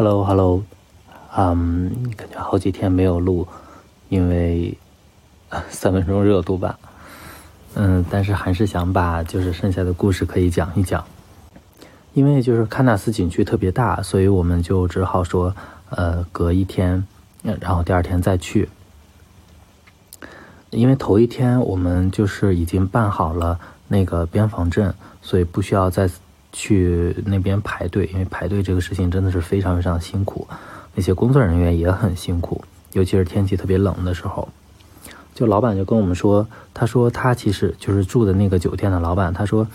Hello，Hello，嗯，感觉好几天没有录，因为 三分钟热度吧。嗯，但是还是想把就是剩下的故事可以讲一讲。因为就是喀纳斯景区特别大，所以我们就只好说，呃，隔一天，然后第二天再去。因为头一天我们就是已经办好了那个边防证，所以不需要再去那边排队。因为排队这个事情真的是非常非常辛苦，那些工作人员也很辛苦，尤其是天气特别冷的时候。就老板就跟我们说，他说他其实就是住的那个酒店的老板，他说。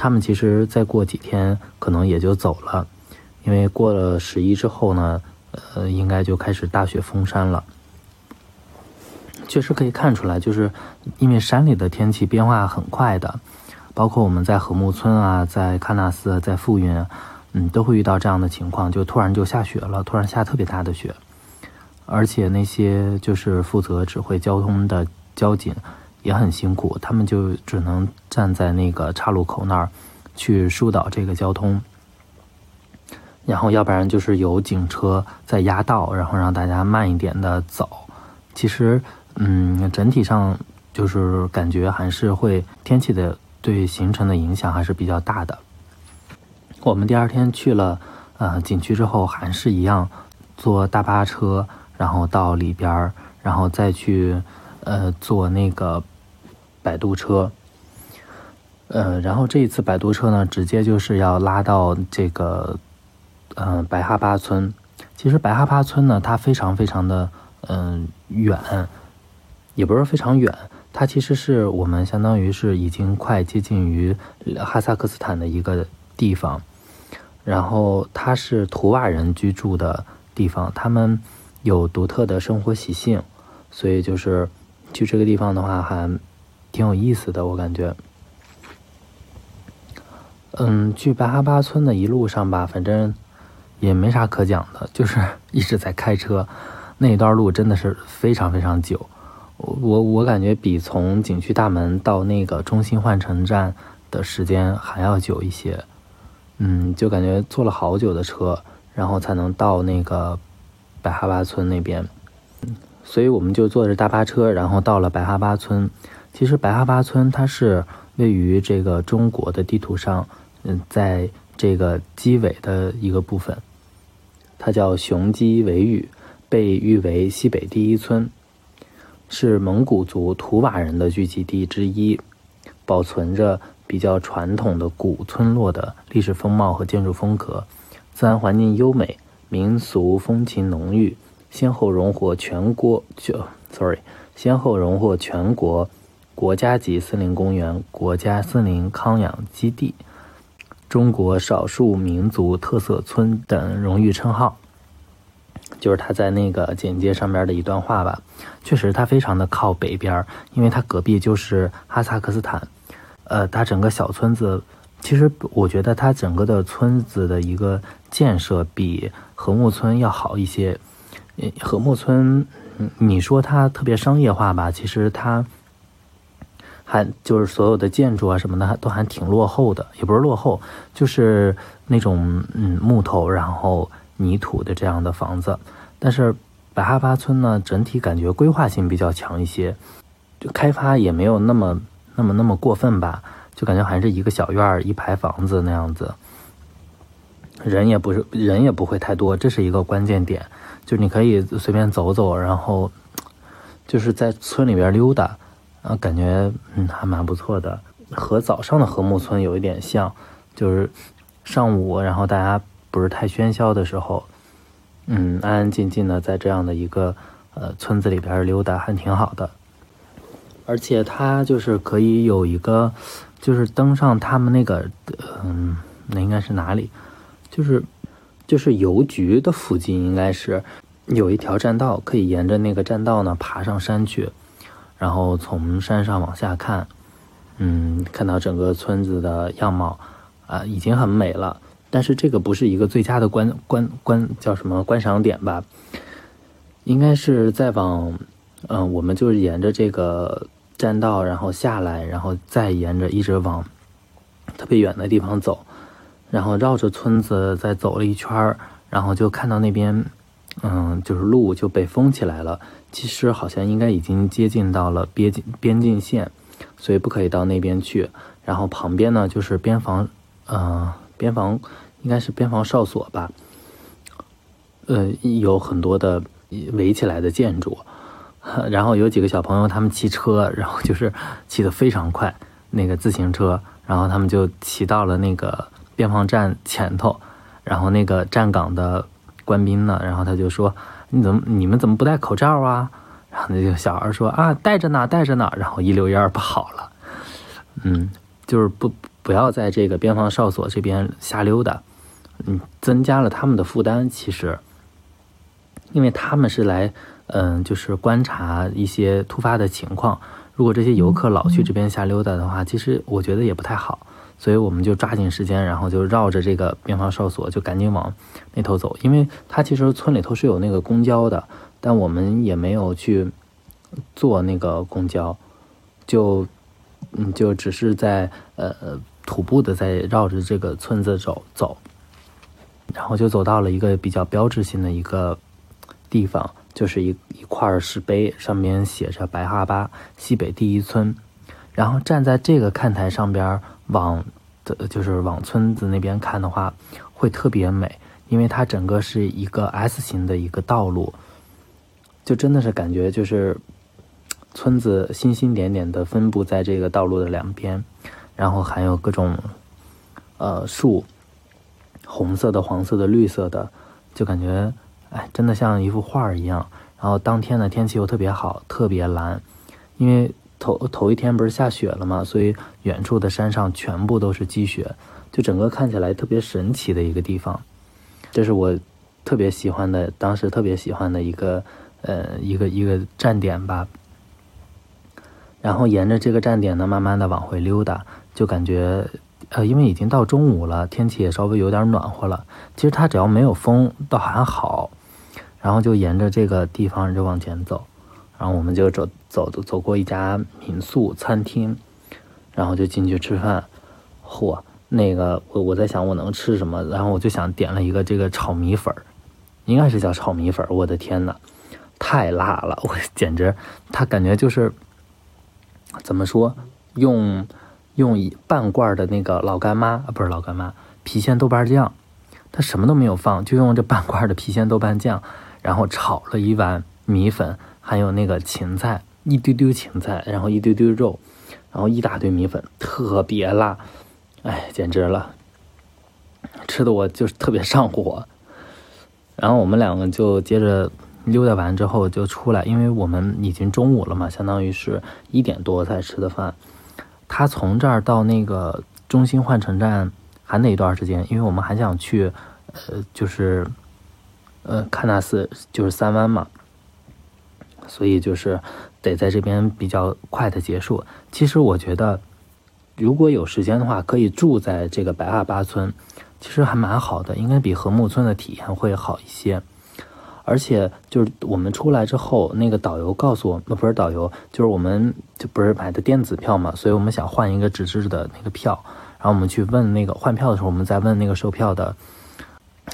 他们其实再过几天可能也就走了，因为过了十一之后呢，呃，应该就开始大雪封山了。确实可以看出来，就是因为山里的天气变化很快的，包括我们在禾木村啊，在喀纳斯，在富蕴，嗯，都会遇到这样的情况，就突然就下雪了，突然下特别大的雪，而且那些就是负责指挥交通的交警。也很辛苦，他们就只能站在那个岔路口那儿，去疏导这个交通。然后，要不然就是有警车在压道，然后让大家慢一点的走。其实，嗯，整体上就是感觉还是会天气的对行程的影响还是比较大的。我们第二天去了呃景区之后，还是一样坐大巴车，然后到里边儿，然后再去呃坐那个。摆渡车，呃，然后这一次摆渡车呢，直接就是要拉到这个，嗯，白哈巴村。其实白哈巴村呢，它非常非常的，嗯，远，也不是非常远，它其实是我们相当于是已经快接近于哈萨克斯坦的一个地方。然后它是图瓦人居住的地方，他们有独特的生活习性，所以就是去这个地方的话，还。挺有意思的，我感觉。嗯，去白哈巴村的一路上吧，反正也没啥可讲的，就是 一直在开车，那一段路真的是非常非常久。我我感觉比从景区大门到那个中心换乘站的时间还要久一些。嗯，就感觉坐了好久的车，然后才能到那个白哈巴村那边。所以我们就坐着大巴车，然后到了白哈巴村。其实白哈巴村它是位于这个中国的地图上，嗯，在这个基尾的一个部分，它叫雄鸡尾屿，被誉为西北第一村，是蒙古族图瓦人的聚集地之一，保存着比较传统的古村落的历史风貌和建筑风格，自然环境优美，民俗风情浓郁，先后荣获全国就 sorry，先后荣获全国。国家级森林公园、国家森林康养基地、中国少数民族特色村等荣誉称号，就是他在那个简介上面的一段话吧。确实，它非常的靠北边，因为它隔壁就是哈萨克斯坦。呃，它整个小村子，其实我觉得它整个的村子的一个建设比和睦村要好一些。和睦村，你说它特别商业化吧，其实它。还就是所有的建筑啊什么的，都还挺落后的，也不是落后，就是那种嗯木头然后泥土的这样的房子。但是白哈巴村呢，整体感觉规划性比较强一些，就开发也没有那么那么那么过分吧，就感觉还是一个小院儿一排房子那样子，人也不是人也不会太多，这是一个关键点，就是你可以随便走走，然后就是在村里边溜达。啊，感觉嗯还蛮不错的，和早上的禾木村有一点像，就是上午，然后大家不是太喧嚣的时候，嗯，安安静静的在这样的一个呃村子里边溜达，还挺好的。而且它就是可以有一个，就是登上他们那个，嗯，那应该是哪里？就是就是邮局的附近，应该是有一条栈道，可以沿着那个栈道呢爬上山去。然后从山上往下看，嗯，看到整个村子的样貌，啊，已经很美了。但是这个不是一个最佳的观观观叫什么观赏点吧？应该是再往，嗯，我们就是沿着这个栈道，然后下来，然后再沿着一直往特别远的地方走，然后绕着村子再走了一圈儿，然后就看到那边，嗯，就是路就被封起来了。其实好像应该已经接近到了边境边境线，所以不可以到那边去。然后旁边呢就是边防，呃，边防应该是边防哨所吧，呃，有很多的围起来的建筑。然后有几个小朋友他们骑车，然后就是骑得非常快，那个自行车，然后他们就骑到了那个边防站前头，然后那个站岗的官兵呢，然后他就说。你怎么你们怎么不戴口罩啊？然后那个小孩说啊，戴着呢，戴着呢。然后一溜烟跑了。嗯，就是不不要在这个边防哨所这边瞎溜达，嗯，增加了他们的负担。其实，因为他们是来，嗯，就是观察一些突发的情况。如果这些游客老去这边瞎溜达的话，其实我觉得也不太好。所以我们就抓紧时间，然后就绕着这个边防哨所就赶紧往那头走，因为它其实村里头是有那个公交的，但我们也没有去坐那个公交，就嗯就只是在呃徒步的在绕着这个村子走走，然后就走到了一个比较标志性的一个地方，就是一一块石碑，上面写着“白哈巴西北第一村”，然后站在这个看台上边。往的，就是往村子那边看的话，会特别美，因为它整个是一个 S 型的一个道路，就真的是感觉就是村子星星点点的分布在这个道路的两边，然后还有各种呃树，红色的、黄色的、绿色的，就感觉哎，真的像一幅画一样。然后当天的天气又特别好，特别蓝，因为。头头一天不是下雪了嘛？所以远处的山上全部都是积雪，就整个看起来特别神奇的一个地方。这是我特别喜欢的，当时特别喜欢的一个呃一个一个站点吧。然后沿着这个站点呢，慢慢的往回溜达，就感觉呃，因为已经到中午了，天气也稍微有点暖和了。其实它只要没有风，倒还好。然后就沿着这个地方就往前走。然后我们就走走走走过一家民宿餐厅，然后就进去吃饭。嚯，那个我我在想我能吃什么，然后我就想点了一个这个炒米粉儿，应该是叫炒米粉儿。我的天呐，太辣了！我 简直，它感觉就是怎么说，用用一半罐的那个老干妈啊，不是老干妈，郫县豆瓣酱，他什么都没有放，就用这半罐的郫县豆瓣酱，然后炒了一碗米粉。还有那个芹菜，一丢丢芹菜，然后一丢丢肉，然后一大堆米粉，特别辣，哎，简直了，吃的我就是特别上火。然后我们两个就接着溜达完之后就出来，因为我们已经中午了嘛，相当于是一点多才吃的饭。他从这儿到那个中心换乘站还得一段时间，因为我们还想去，呃，就是，呃，喀纳斯，就是三湾嘛。所以就是得在这边比较快的结束。其实我觉得，如果有时间的话，可以住在这个白哈巴村，其实还蛮好的，应该比禾木村的体验会好一些。而且就是我们出来之后，那个导游告诉我们，不是导游，就是我们就不是买的电子票嘛，所以我们想换一个纸质的那个票。然后我们去问那个换票的时候，我们在问那个售票的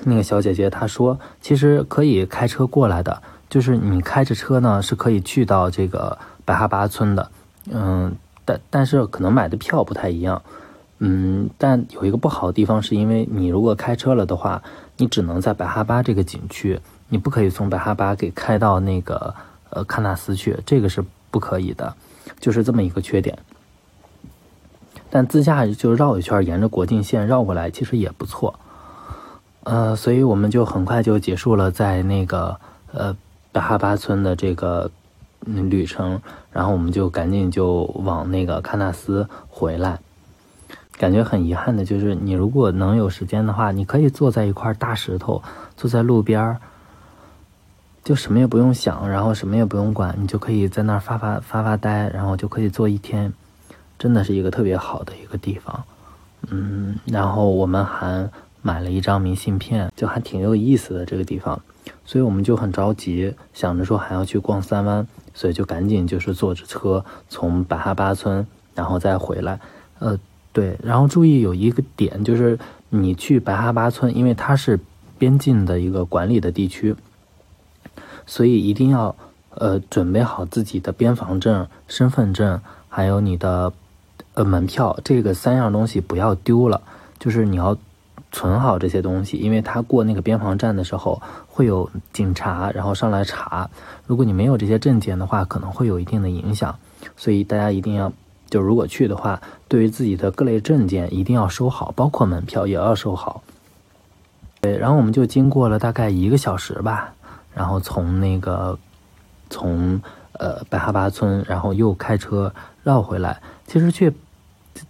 那个小姐姐，她说其实可以开车过来的。就是你开着车呢，是可以去到这个白哈巴村的，嗯，但但是可能买的票不太一样，嗯，但有一个不好的地方，是因为你如果开车了的话，你只能在白哈巴这个景区，你不可以从白哈巴给开到那个呃喀纳斯去，这个是不可以的，就是这么一个缺点。但自驾就绕一圈，沿着国境线绕过来，其实也不错，呃，所以我们就很快就结束了在那个呃。白哈巴村的这个旅程，然后我们就赶紧就往那个喀纳斯回来。感觉很遗憾的就是，你如果能有时间的话，你可以坐在一块大石头，坐在路边儿，就什么也不用想，然后什么也不用管，你就可以在那儿发发发发呆，然后就可以坐一天，真的是一个特别好的一个地方。嗯，然后我们还买了一张明信片，就还挺有意思的这个地方。所以我们就很着急，想着说还要去逛三湾，所以就赶紧就是坐着车从白哈巴村，然后再回来。呃，对，然后注意有一个点，就是你去白哈巴村，因为它是边境的一个管理的地区，所以一定要呃准备好自己的边防证、身份证，还有你的呃门票，这个三样东西不要丢了，就是你要存好这些东西，因为他过那个边防站的时候会有警察，然后上来查，如果你没有这些证件的话，可能会有一定的影响，所以大家一定要。就如果去的话，对于自己的各类证件一定要收好，包括门票也要收好。对，然后我们就经过了大概一个小时吧，然后从那个从呃白哈巴村，然后又开车绕回来。其实去，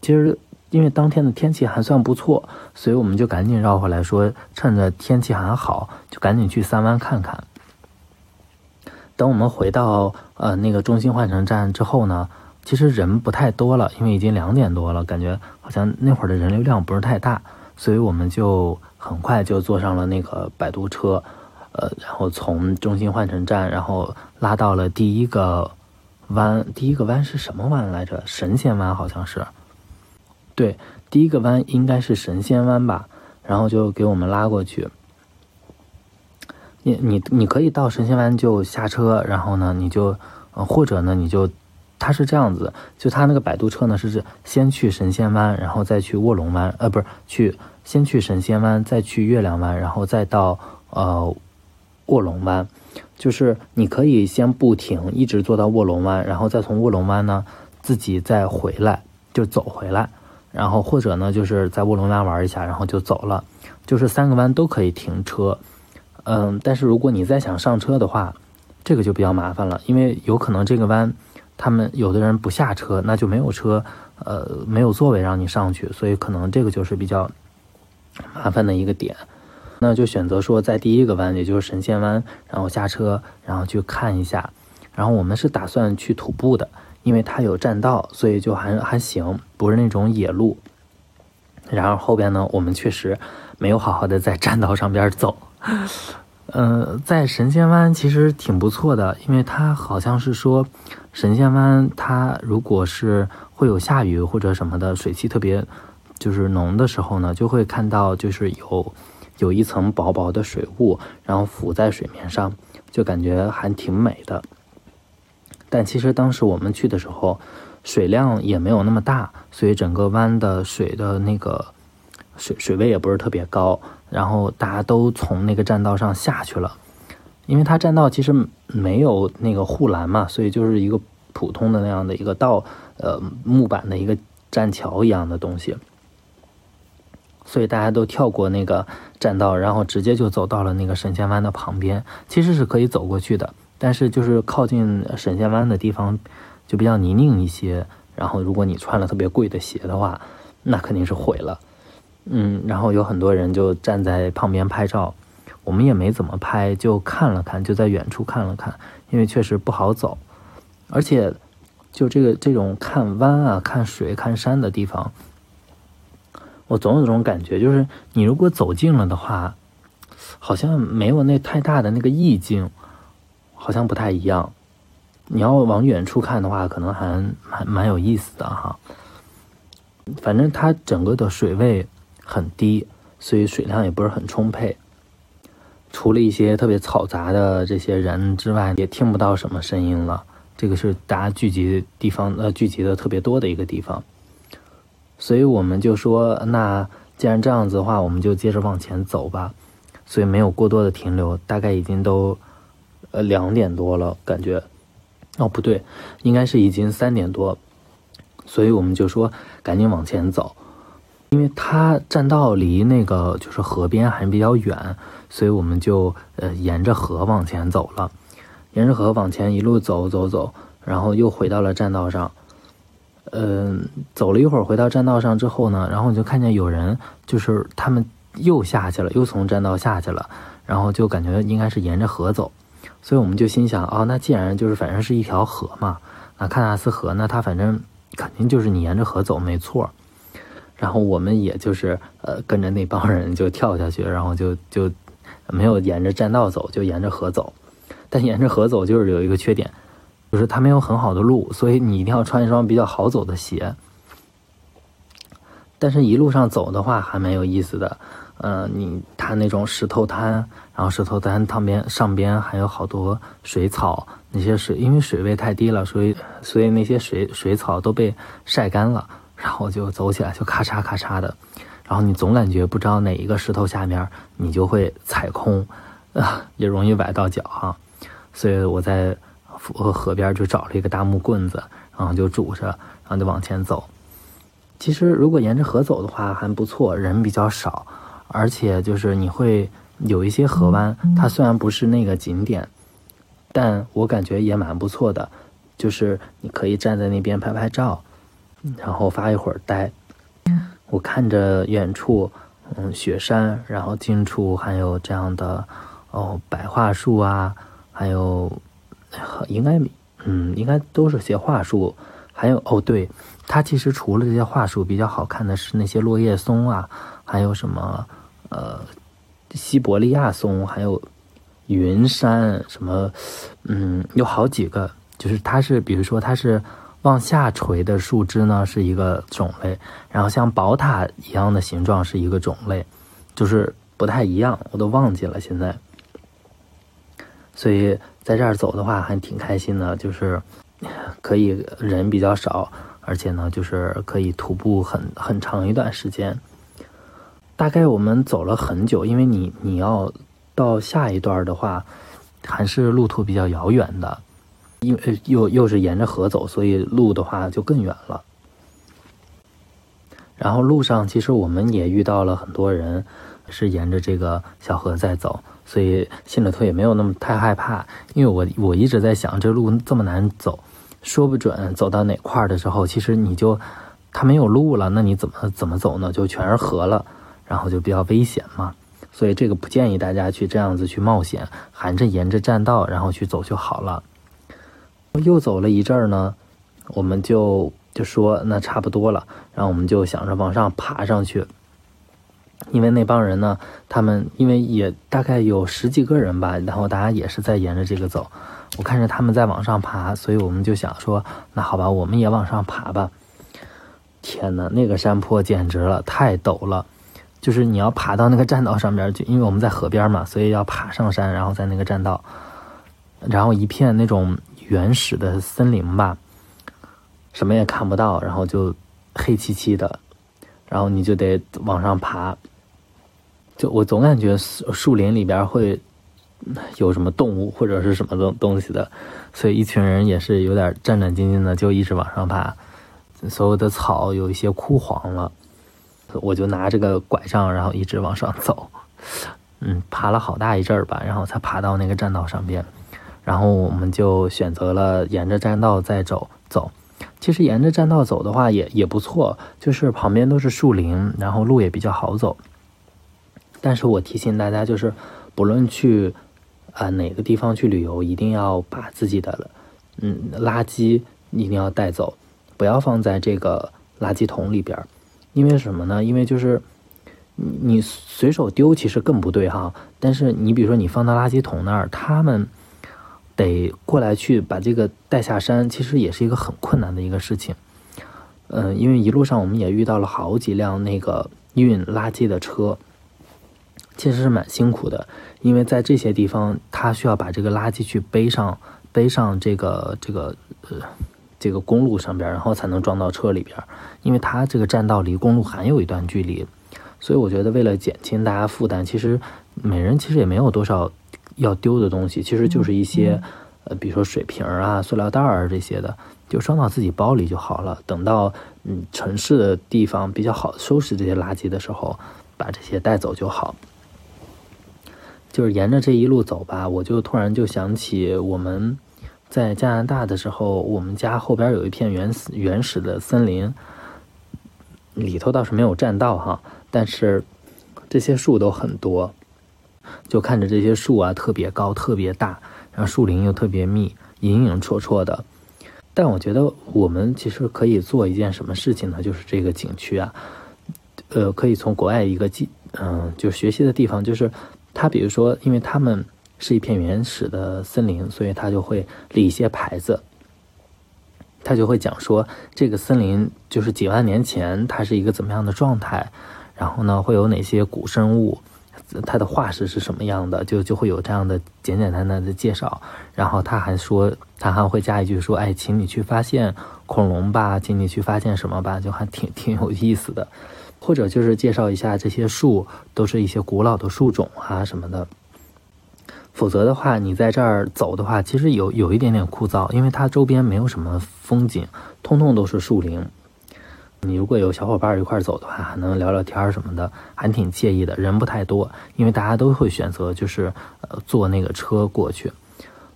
其实因为当天的天气还算不错，所以我们就赶紧绕回来，说趁着天气还好，就赶紧去三湾看看。等我们回到呃那个中心换乘站之后呢。其实人不太多了，因为已经两点多了，感觉好像那会儿的人流量不是太大，所以我们就很快就坐上了那个摆渡车，呃，然后从中心换乘站，然后拉到了第一个弯。第一个弯是什么弯来着？神仙湾好像是。对，第一个弯应该是神仙湾吧。然后就给我们拉过去。你你你可以到神仙湾就下车，然后呢，你就，呃，或者呢，你就。它是这样子，就他那个摆渡车呢，是是先去神仙湾，然后再去卧龙湾，呃，不是去先去神仙湾，再去月亮湾，然后再到呃卧龙湾，就是你可以先不停，一直坐到卧龙湾，然后再从卧龙湾呢自己再回来，就走回来，然后或者呢就是在卧龙湾玩一下，然后就走了，就是三个湾都可以停车，嗯，但是如果你再想上车的话，这个就比较麻烦了，因为有可能这个湾。他们有的人不下车，那就没有车，呃，没有座位让你上去，所以可能这个就是比较麻烦的一个点。那就选择说在第一个湾，也就是神仙湾，然后下车，然后去看一下。然后我们是打算去徒步的，因为它有栈道，所以就还还行，不是那种野路。然后后边呢，我们确实没有好好的在栈道上边走。呃，在神仙湾其实挺不错的，因为它好像是说。神仙湾，它如果是会有下雨或者什么的，水汽特别就是浓的时候呢，就会看到就是有有一层薄薄的水雾，然后浮在水面上，就感觉还挺美的。但其实当时我们去的时候，水量也没有那么大，所以整个湾的水的那个水水位也不是特别高，然后大家都从那个栈道上下去了。因为它栈道其实没有那个护栏嘛，所以就是一个普通的那样的一个道，呃，木板的一个栈桥一样的东西，所以大家都跳过那个栈道，然后直接就走到了那个神仙湾的旁边。其实是可以走过去的，但是就是靠近神仙湾的地方就比较泥泞一些，然后如果你穿了特别贵的鞋的话，那肯定是毁了。嗯，然后有很多人就站在旁边拍照。我们也没怎么拍，就看了看，就在远处看了看，因为确实不好走，而且就这个这种看湾啊、看水、看山的地方，我总有这种感觉，就是你如果走近了的话，好像没有那太大的那个意境，好像不太一样。你要往远处看的话，可能还还蛮有意思的哈。反正它整个的水位很低，所以水量也不是很充沛。除了一些特别嘈杂的这些人之外，也听不到什么声音了。这个是大家聚集地方，呃，聚集的特别多的一个地方。所以我们就说，那既然这样子的话，我们就接着往前走吧。所以没有过多的停留，大概已经都，呃，两点多了，感觉。哦，不对，应该是已经三点多。所以我们就说，赶紧往前走，因为它栈道离那个就是河边还比较远。所以我们就呃沿着河往前走了，沿着河往前一路走走走，然后又回到了栈道上。嗯，走了一会儿回到栈道上之后呢，然后我就看见有人就是他们又下去了，又从栈道下去了，然后就感觉应该是沿着河走，所以我们就心想啊，那既然就是反正是一条河嘛，那喀纳斯河那它反正肯定就是你沿着河走没错。然后我们也就是呃跟着那帮人就跳下去，然后就就。没有沿着栈道走，就沿着河走。但沿着河走就是有一个缺点，就是它没有很好的路，所以你一定要穿一双比较好走的鞋。但是，一路上走的话还蛮有意思的。呃，你它那种石头滩，然后石头滩旁边上边还有好多水草，那些水因为水位太低了，所以所以那些水水草都被晒干了，然后就走起来就咔嚓咔嚓的，然后你总感觉不知道哪一个石头下面你就会踩空，啊，也容易崴到脚哈，所以我在河河边就找了一个大木棍子，然后就拄着，然后就往前走。其实如果沿着河走的话还不错，人比较少。而且就是你会有一些河湾，它虽然不是那个景点，但我感觉也蛮不错的。就是你可以站在那边拍拍照，然后发一会儿呆。我看着远处，嗯，雪山，然后近处还有这样的哦，白桦树啊，还有应该嗯，应该都是些桦树。还有哦，对，它其实除了这些桦树，比较好看的是那些落叶松啊，还有什么。呃，西伯利亚松，还有云杉，什么，嗯，有好几个，就是它是，比如说它是往下垂的树枝呢，是一个种类，然后像宝塔一样的形状是一个种类，就是不太一样，我都忘记了现在。所以在这儿走的话还挺开心的，就是可以人比较少，而且呢，就是可以徒步很很长一段时间。大概我们走了很久，因为你你要到下一段的话，还是路途比较遥远的，因为又又是沿着河走，所以路的话就更远了。然后路上其实我们也遇到了很多人，是沿着这个小河在走，所以心里头也没有那么太害怕。因为我我一直在想，这路这么难走，说不准走到哪块儿的时候，其实你就它没有路了，那你怎么怎么走呢？就全是河了。然后就比较危险嘛，所以这个不建议大家去这样子去冒险，含着沿着栈道然后去走就好了。又走了一阵儿呢，我们就就说那差不多了，然后我们就想着往上爬上去。因为那帮人呢，他们因为也大概有十几个人吧，然后大家也是在沿着这个走，我看着他们在往上爬，所以我们就想说，那好吧，我们也往上爬吧。天哪，那个山坡简直了，太陡了。就是你要爬到那个栈道上边，就因为我们在河边嘛，所以要爬上山，然后在那个栈道，然后一片那种原始的森林吧，什么也看不到，然后就黑漆漆的，然后你就得往上爬。就我总感觉树林里边会有什么动物或者是什么东东西的，所以一群人也是有点战战兢兢的，就一直往上爬。所有的草有一些枯黄了。我就拿这个拐杖，然后一直往上走，嗯，爬了好大一阵儿吧，然后才爬到那个栈道上边。然后我们就选择了沿着栈道再走走。其实沿着栈道走的话也也不错，就是旁边都是树林，然后路也比较好走。但是我提醒大家，就是不论去啊哪个地方去旅游，一定要把自己的嗯垃圾一定要带走，不要放在这个垃圾桶里边。因为什么呢？因为就是你随手丢其实更不对哈。但是你比如说你放到垃圾桶那儿，他们得过来去把这个带下山，其实也是一个很困难的一个事情。嗯，因为一路上我们也遇到了好几辆那个运垃圾的车，其实是蛮辛苦的。因为在这些地方，他需要把这个垃圾去背上背上这个这个呃。这个公路上边，然后才能装到车里边，因为它这个栈道离公路还有一段距离，所以我觉得为了减轻大家负担，其实每人其实也没有多少要丢的东西，其实就是一些呃，比如说水瓶啊、塑料袋儿这些的，就装到自己包里就好了。等到嗯城市的地方比较好收拾这些垃圾的时候，把这些带走就好。就是沿着这一路走吧，我就突然就想起我们。在加拿大的时候，我们家后边有一片原始原始的森林，里头倒是没有栈道哈，但是这些树都很多，就看着这些树啊特别高特别大，然后树林又特别密，影影绰绰的。但我觉得我们其实可以做一件什么事情呢？就是这个景区啊，呃，可以从国外一个记嗯就学习的地方，就是他比如说，因为他们。是一片原始的森林，所以他就会立一些牌子。他就会讲说，这个森林就是几万年前它是一个怎么样的状态，然后呢会有哪些古生物，它的化石是什么样的，就就会有这样的简简单单的介绍。然后他还说，他还会加一句说，哎，请你去发现恐龙吧，请你去发现什么吧，就还挺挺有意思的。或者就是介绍一下这些树都是一些古老的树种啊什么的。否则的话，你在这儿走的话，其实有有一点点枯燥，因为它周边没有什么风景，通通都是树林。你如果有小伙伴一块走的话，还能聊聊天什么的，还挺惬意的。人不太多，因为大家都会选择就是呃坐那个车过去，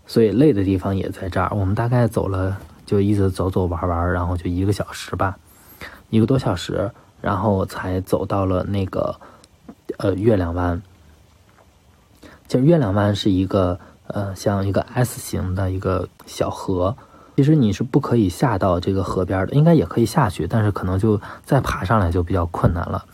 所以累的地方也在这儿。我们大概走了就一直走走玩玩，然后就一个小时吧，一个多小时，然后才走到了那个呃月亮湾。其实月亮湾是一个呃，像一个 S 型的一个小河。其实你是不可以下到这个河边的，应该也可以下去，但是可能就再爬上来就比较困难了。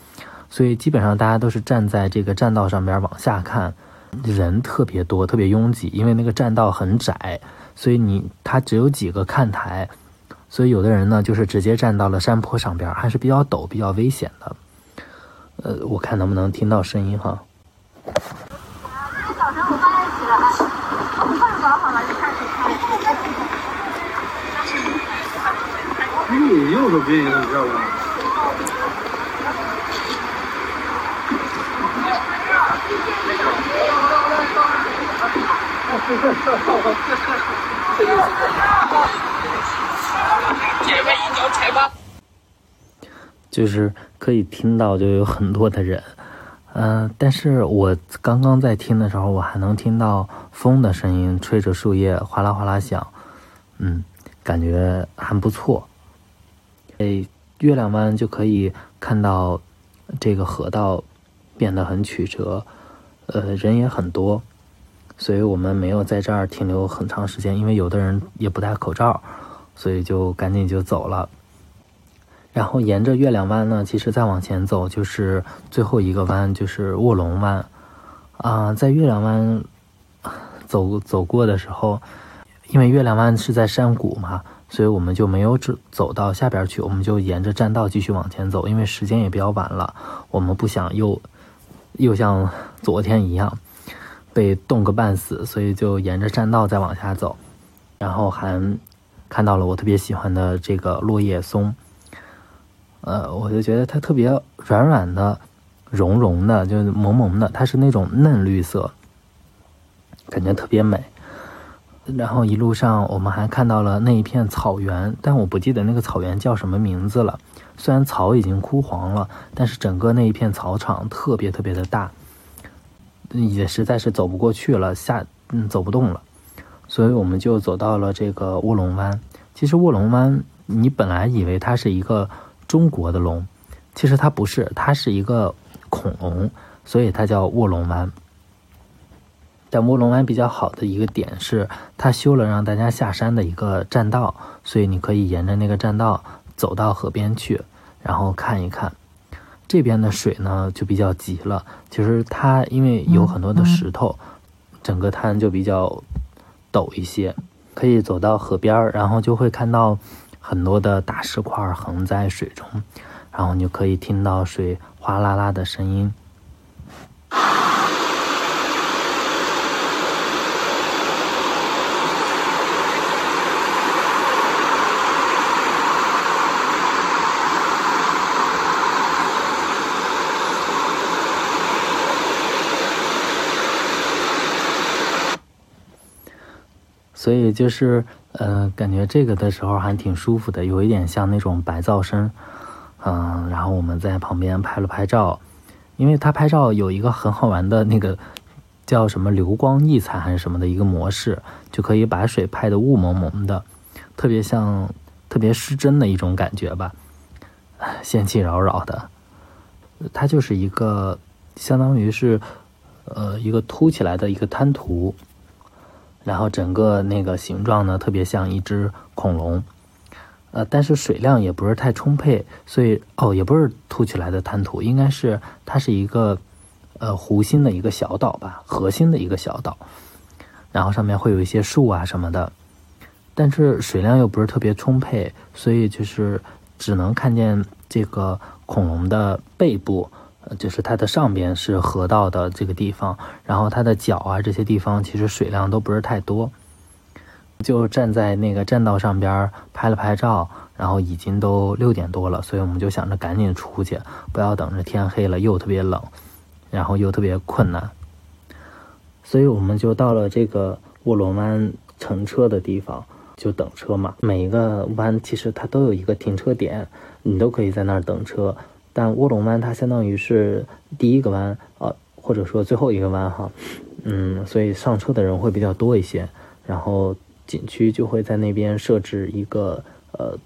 所以基本上大家都是站在这个栈道上边往下看，人特别多，特别拥挤，因为那个栈道很窄，所以你它只有几个看台，所以有的人呢就是直接站到了山坡上边，还是比较陡、比较危险的。呃，我看能不能听到声音哈。你右手边一个，你知道吧？就是可以听到，就有很多的人，嗯，但是我刚刚在听的时候，我还能听到风的声音，吹着树叶哗啦哗啦响，嗯，感觉还不错。哎，月亮湾就可以看到这个河道变得很曲折，呃，人也很多，所以我们没有在这儿停留很长时间，因为有的人也不戴口罩，所以就赶紧就走了。然后沿着月亮湾呢，其实再往前走就是最后一个湾，就是卧龙湾。啊，在月亮湾走走过的时候，因为月亮湾是在山谷嘛。所以我们就没有走走到下边去，我们就沿着栈道继续往前走，因为时间也比较晚了，我们不想又又像昨天一样被冻个半死，所以就沿着栈道再往下走，然后还看到了我特别喜欢的这个落叶松，呃，我就觉得它特别软软的、绒绒的，就是萌萌的，它是那种嫩绿色，感觉特别美。然后一路上，我们还看到了那一片草原，但我不记得那个草原叫什么名字了。虽然草已经枯黄了，但是整个那一片草场特别特别的大，也实在是走不过去了，下嗯走不动了，所以我们就走到了这个卧龙湾。其实卧龙湾，你本来以为它是一个中国的龙，其实它不是，它是一个恐龙，所以它叫卧龙湾。但卧龙湾比较好的一个点是，它修了让大家下山的一个栈道，所以你可以沿着那个栈道走到河边去，然后看一看。这边的水呢就比较急了，其实它因为有很多的石头，整个滩就比较陡一些。可以走到河边，然后就会看到很多的大石块横在水中，然后你就可以听到水哗啦啦的声音。所以就是，呃，感觉这个的时候还挺舒服的，有一点像那种白噪声，嗯，然后我们在旁边拍了拍照，因为他拍照有一个很好玩的那个叫什么流光溢彩还是什么的一个模式，就可以把水拍得雾蒙蒙的，特别像特别失真的一种感觉吧，仙气扰扰的，它就是一个相当于是，呃，一个凸起来的一个滩涂。然后整个那个形状呢，特别像一只恐龙，呃，但是水量也不是太充沛，所以哦，也不是凸起来的滩涂，应该是它是一个呃湖心的一个小岛吧，核心的一个小岛，然后上面会有一些树啊什么的，但是水量又不是特别充沛，所以就是只能看见这个恐龙的背部，就是它的上边是河道的这个地方，然后它的脚啊这些地方其实水量都不是太多，就站在那个栈道上边拍了拍照，然后已经都六点多了，所以我们就想着赶紧出去，不要等着天黑了又特别冷，然后又特别困难，所以我们就到了这个卧龙湾乘车的地方。就等车嘛，每一个弯其实它都有一个停车点，你都可以在那儿等车。但卧龙湾它相当于是第一个弯，呃，或者说最后一个弯哈，嗯，所以上车的人会比较多一些。然后景区就会在那边设置一个呃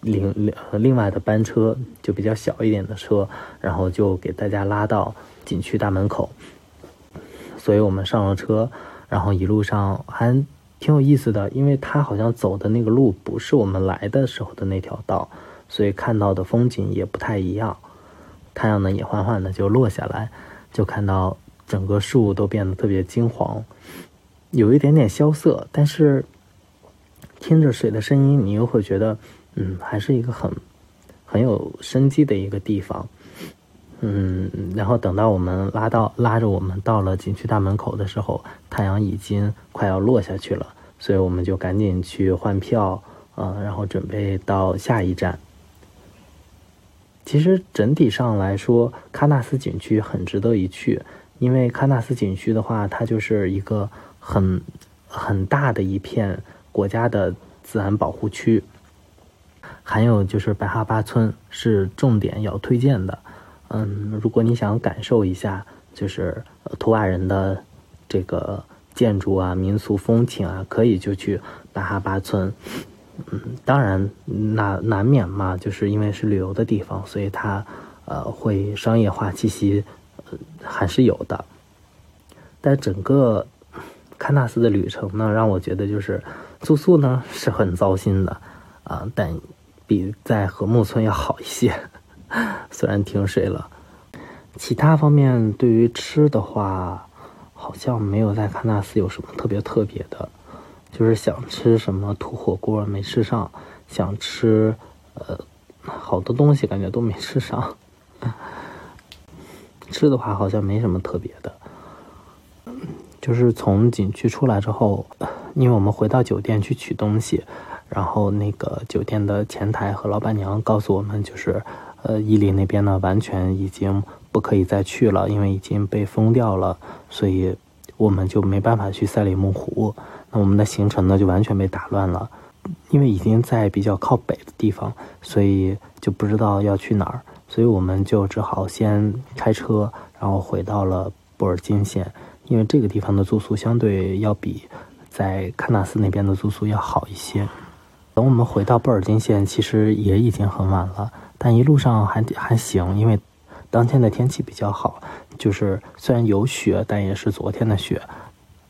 另另另外的班车，就比较小一点的车，然后就给大家拉到景区大门口。所以我们上了车，然后一路上还。挺有意思的，因为它好像走的那个路不是我们来的时候的那条道，所以看到的风景也不太一样。太阳呢也缓缓的就落下来，就看到整个树都变得特别金黄，有一点点萧瑟，但是听着水的声音，你又会觉得，嗯，还是一个很很有生机的一个地方。嗯，然后等到我们拉到拉着我们到了景区大门口的时候，太阳已经快要落下去了，所以我们就赶紧去换票，呃，然后准备到下一站。其实整体上来说，喀纳斯景区很值得一去，因为喀纳斯景区的话，它就是一个很很大的一片国家的自然保护区，还有就是白哈巴村是重点要推荐的。嗯，如果你想感受一下，就是图瓦人的这个建筑啊、民俗风情啊，可以就去白哈巴村。嗯，当然，那难免嘛，就是因为是旅游的地方，所以它呃会商业化气息还是有的。但整个喀纳斯的旅程呢，让我觉得就是住宿呢是很糟心的啊，但比在禾木村要好一些。虽然停水了，其他方面对于吃的话，好像没有在喀纳斯有什么特别特别的。就是想吃什么土火锅没吃上，想吃呃好多东西感觉都没吃上。吃的话好像没什么特别的。就是从景区出来之后，因为我们回到酒店去取东西，然后那个酒店的前台和老板娘告诉我们，就是。呃，伊犁那边呢，完全已经不可以再去了，因为已经被封掉了，所以我们就没办法去赛里木湖。我们的行程呢，就完全被打乱了，因为已经在比较靠北的地方，所以就不知道要去哪儿，所以我们就只好先开车，然后回到了布尔津县，因为这个地方的住宿相对要比在喀纳斯那边的住宿要好一些。等我们回到布尔津县，其实也已经很晚了。但一路上还还行，因为当天的天气比较好，就是虽然有雪，但也是昨天的雪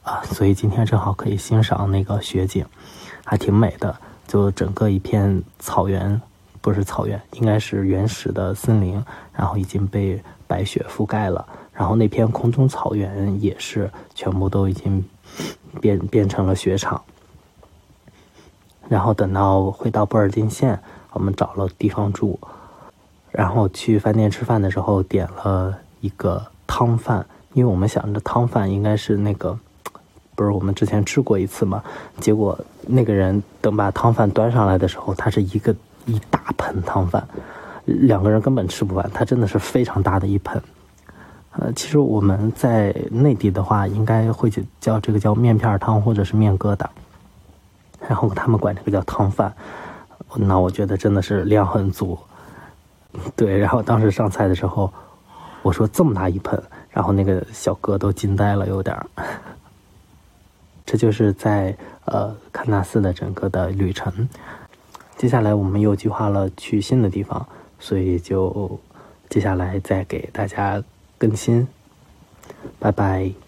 啊，所以今天正好可以欣赏那个雪景，还挺美的。就整个一片草原，不是草原，应该是原始的森林，然后已经被白雪覆盖了，然后那片空中草原也是全部都已经变变成了雪场。然后等到回到布尔津县，我们找了地方住。然后去饭店吃饭的时候，点了一个汤饭，因为我们想着汤饭应该是那个，不是我们之前吃过一次嘛。结果那个人等把汤饭端上来的时候，它是一个一大盆汤饭，两个人根本吃不完，它真的是非常大的一盆。呃，其实我们在内地的话，应该会去叫这个叫面片汤或者是面疙瘩，然后他们管这个叫汤饭，那我觉得真的是量很足。对，然后当时上菜的时候，我说这么大一盆，然后那个小哥都惊呆了，有点儿。这就是在呃喀纳斯的整个的旅程。接下来我们又计划了去新的地方，所以就接下来再给大家更新。拜拜。